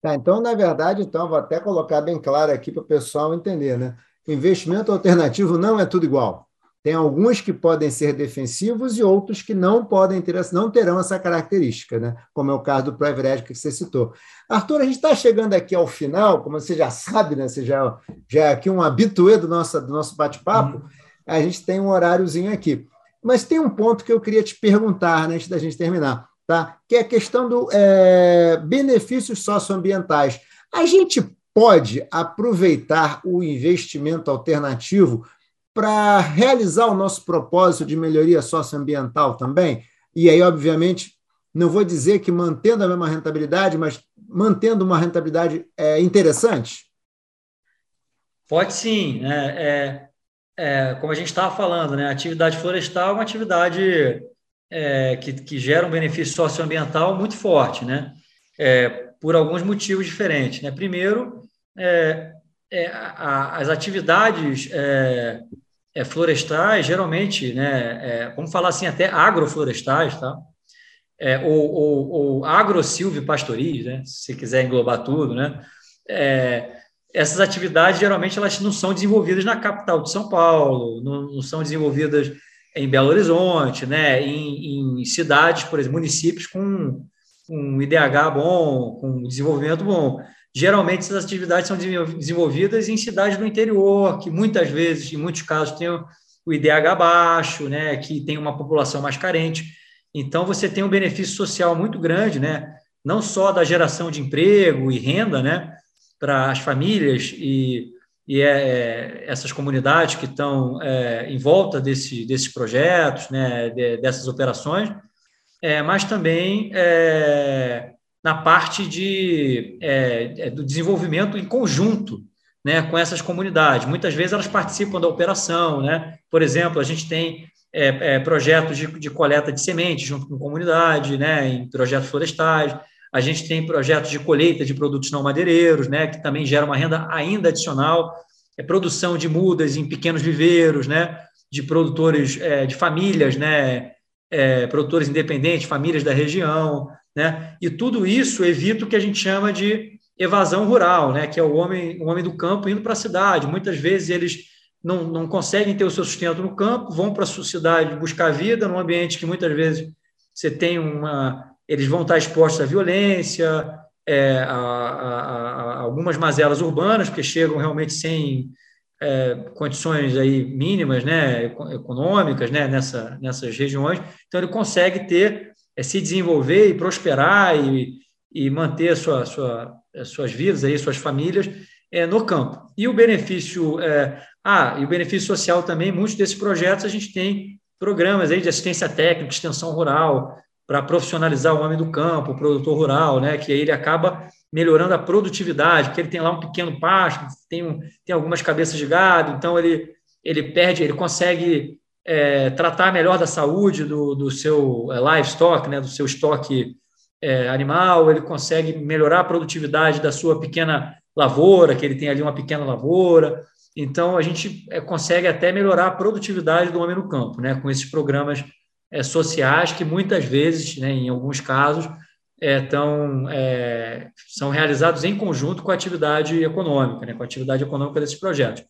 Tá, então, na verdade, então, vou até colocar bem claro aqui para o pessoal entender, né? Investimento alternativo não é tudo igual. Tem alguns que podem ser defensivos e outros que não podem ter, não terão essa característica, né? como é o caso do private equity que você citou. Arthur, a gente está chegando aqui ao final, como você já sabe, né? você já, já é aqui um habituê do nosso, do nosso bate-papo, uhum. A gente tem um horáriozinho aqui. Mas tem um ponto que eu queria te perguntar né, antes da gente terminar, tá? que é a questão do é, benefícios socioambientais. A gente pode aproveitar o investimento alternativo para realizar o nosso propósito de melhoria socioambiental também. E aí, obviamente, não vou dizer que mantendo a mesma rentabilidade, mas mantendo uma rentabilidade é, interessante? Pode sim. Né? É, é, como a gente estava falando, né? a atividade florestal é uma atividade é, que, que, gera um benefício socioambiental muito forte, né? É, por alguns motivos diferentes. Né? Primeiro, é, é, a, as atividades é, florestais, geralmente, né, vamos falar assim, até agroflorestais, tá? Ou, ou, ou agro-silvipastoris, né, se quiser englobar tudo, né? É, essas atividades, geralmente, elas não são desenvolvidas na capital de São Paulo, não, são desenvolvidas em Belo Horizonte, né, em, em cidades, por exemplo, municípios com um IDH bom, com desenvolvimento bom. Geralmente, essas atividades são desenvolvidas em cidades do interior, que muitas vezes, em muitos casos, têm o IDH baixo, né, que tem uma população mais carente. Então, você tem um benefício social muito grande, né, não só da geração de emprego e renda né, para as famílias e, e é, é, essas comunidades que estão é, em volta desse, desses projetos, né, de, dessas operações, é, mas também é, na parte de, é, do desenvolvimento em conjunto né, com essas comunidades. Muitas vezes elas participam da operação, né? por exemplo, a gente tem projetos de, de, coleta de sementes junto com a comunidade, né, em projetos florestais, a gente tem projetos de colheita de produtos não madeireiros, né, que também gera uma renda ainda adicional, é produção de mudas em pequenos viveiros, né, de produtores, é, de famílias, né, é, produtores independentes, famílias da região, né? E tudo isso evita o que a gente chama de evasão rural, né? que é o homem, o homem do campo indo para a cidade. Muitas vezes eles não, não conseguem ter o seu sustento no campo, vão para a cidade buscar vida num ambiente que muitas vezes você tem uma. Eles vão estar expostos à violência, é, a, a, a, algumas mazelas urbanas, porque chegam realmente sem é, condições aí mínimas, né, econômicas, né, nessa, nessas regiões. Então ele consegue ter é se desenvolver e prosperar e, e manter sua, sua, suas vidas, aí, suas famílias é, no campo. E o benefício, é, ah, e o benefício social também, muitos desses projetos a gente tem programas aí de assistência técnica, extensão rural, para profissionalizar o homem do campo, o produtor rural, né, que aí ele acaba melhorando a produtividade, porque ele tem lá um pequeno pasto, tem, um, tem algumas cabeças de gado, então ele, ele perde, ele consegue é, tratar melhor da saúde do, do seu é, livestock, né, do seu estoque é, animal, ele consegue melhorar a produtividade da sua pequena lavoura, que ele tem ali uma pequena lavoura. Então, a gente é, consegue até melhorar a produtividade do homem no campo, né, com esses programas é, sociais que muitas vezes, né, em alguns casos, é, tão, é, são realizados em conjunto com a atividade econômica, né, com a atividade econômica desses projetos.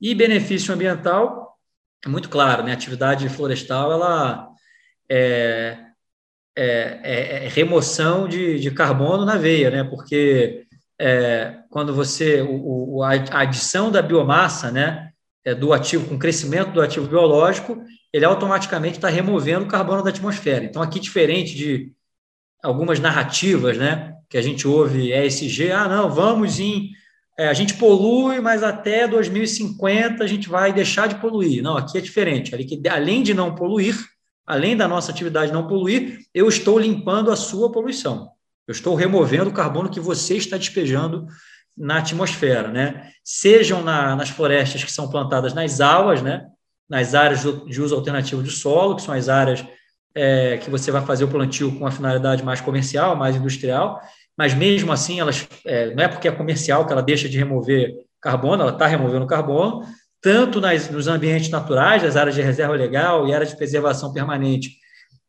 E benefício ambiental, é muito claro, né? A atividade florestal ela é, é, é, é remoção de, de, carbono na veia, né? Porque é, quando você o, o, a adição da biomassa, né, do ativo com o crescimento do ativo biológico, ele automaticamente está removendo o carbono da atmosfera. Então aqui diferente de algumas narrativas, né, que a gente ouve ESG, ah não, vamos em é, a gente polui, mas até 2050 a gente vai deixar de poluir. Não, aqui é diferente. Ali que, além de não poluir, além da nossa atividade não poluir, eu estou limpando a sua poluição. Eu estou removendo o carbono que você está despejando na atmosfera, né? Sejam na, nas florestas que são plantadas nas aulas, né? Nas áreas de uso alternativo de solo, que são as áreas é, que você vai fazer o plantio com a finalidade mais comercial, mais industrial, mas mesmo assim, elas, é, não é porque é comercial que ela deixa de remover carbono, ela está removendo carbono, tanto nas, nos ambientes naturais, as áreas de reserva legal e áreas de preservação permanente,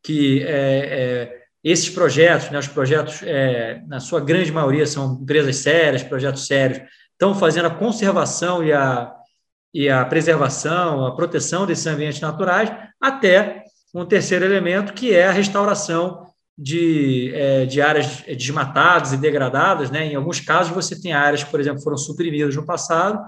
que é, é, esses projetos, né, os projetos, é, na sua grande maioria, são empresas sérias, projetos sérios, estão fazendo a conservação e a, e a preservação, a proteção desses ambientes naturais, até um terceiro elemento, que é a restauração de, é, de áreas desmatadas e degradadas. Né? Em alguns casos, você tem áreas por exemplo, foram suprimidas no passado,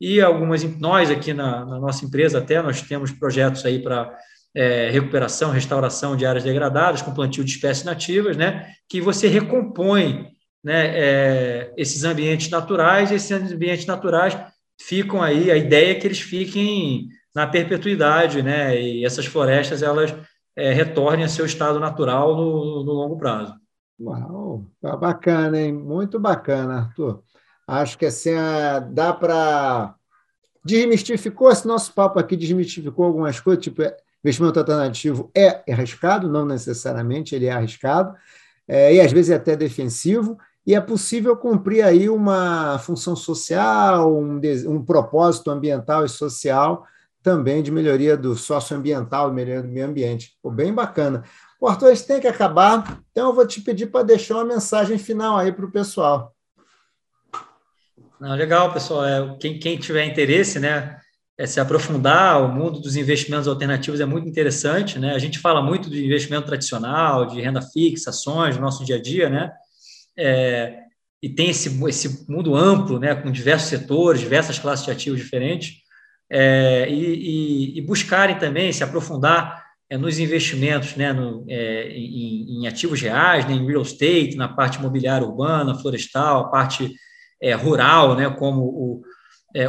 e algumas, nós aqui na, na nossa empresa até, nós temos projetos aí para é, recuperação, restauração de áreas degradadas, com plantio de espécies nativas, né? que você recompõe né, é, esses ambientes naturais, e esses ambientes naturais ficam aí, a ideia é que eles fiquem na perpetuidade, né? E essas florestas elas é, retornem a seu estado natural no, no longo prazo. Uau, tá bacana, hein? Muito bacana, Arthur. Acho que assim é, dá para desmistificou esse nosso papo aqui, desmistificou algumas coisas, tipo, investimento alternativo é arriscado, não necessariamente ele é arriscado, é, e às vezes é até defensivo, e é possível cumprir aí uma função social, um, um propósito ambiental e social também de melhoria do socioambiental, melhoria do meio ambiente. Pô, bem bacana. O Arthur, a gente tem que acabar, então eu vou te pedir para deixar uma mensagem final aí para o pessoal. Não, legal, pessoal. É, quem, quem tiver interesse, né, é se aprofundar, o mundo dos investimentos alternativos é muito interessante, né? A gente fala muito de investimento tradicional, de renda fixa, ações no nosso dia a dia, né? É, e tem esse, esse mundo amplo, né, com diversos setores, diversas classes de ativos diferentes. É, e, e, buscarem também se aprofundar é, nos investimentos né, no, é, em, em, ativos reais, né, em real estate, na parte imobiliária urbana, florestal, a parte é, rural, né, como o,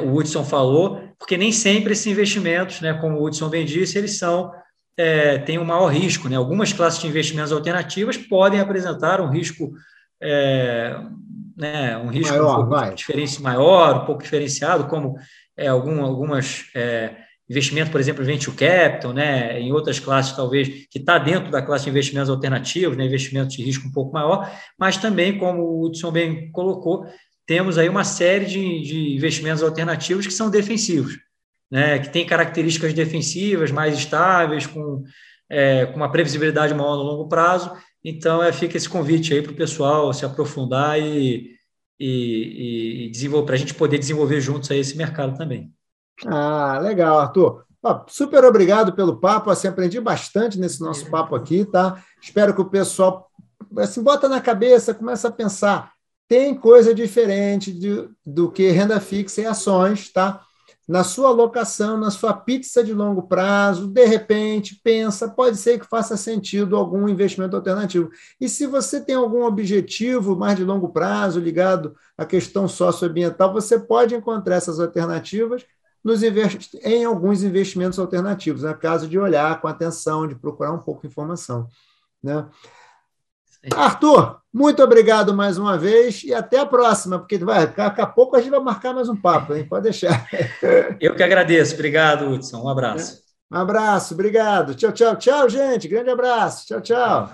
o Hudson falou, porque nem sempre esses investimentos, né, como o Hudson bem disse, eles são é, têm um maior risco. Né? Algumas classes de investimentos alternativas podem apresentar um risco é, né, um risco maior, um pouco diferente, maior, um pouco diferenciado, como é, algum, algumas é, investimento, por exemplo, venture capital, né, em outras classes talvez que está dentro da classe de investimentos alternativos, né, investimentos de risco um pouco maior, mas também, como o Hudson bem colocou, temos aí uma série de, de investimentos alternativos que são defensivos, né, que têm características defensivas, mais estáveis, com, é, com uma previsibilidade maior no longo prazo. Então, é, fica esse convite aí para o pessoal se aprofundar e e, e desenvolver para a gente poder desenvolver juntos aí esse mercado também. Ah, legal, Arthur. super obrigado pelo papo. Assim, aprendi bastante nesse nosso papo aqui, tá? Espero que o pessoal assim, bota na cabeça, começa a pensar. Tem coisa diferente de, do que renda fixa e ações, tá? na sua alocação, na sua pizza de longo prazo, de repente, pensa, pode ser que faça sentido algum investimento alternativo. E se você tem algum objetivo mais de longo prazo ligado à questão socioambiental, você pode encontrar essas alternativas nos em alguns investimentos alternativos, no caso de olhar com atenção, de procurar um pouco de informação. Né? Arthur, muito obrigado mais uma vez e até a próxima, porque vai, daqui a pouco a gente vai marcar mais um papo, hein? Pode deixar. [laughs] Eu que agradeço. Obrigado, Hudson. Um abraço. Um abraço, obrigado. Tchau, tchau, tchau, gente. Grande abraço. Tchau, tchau.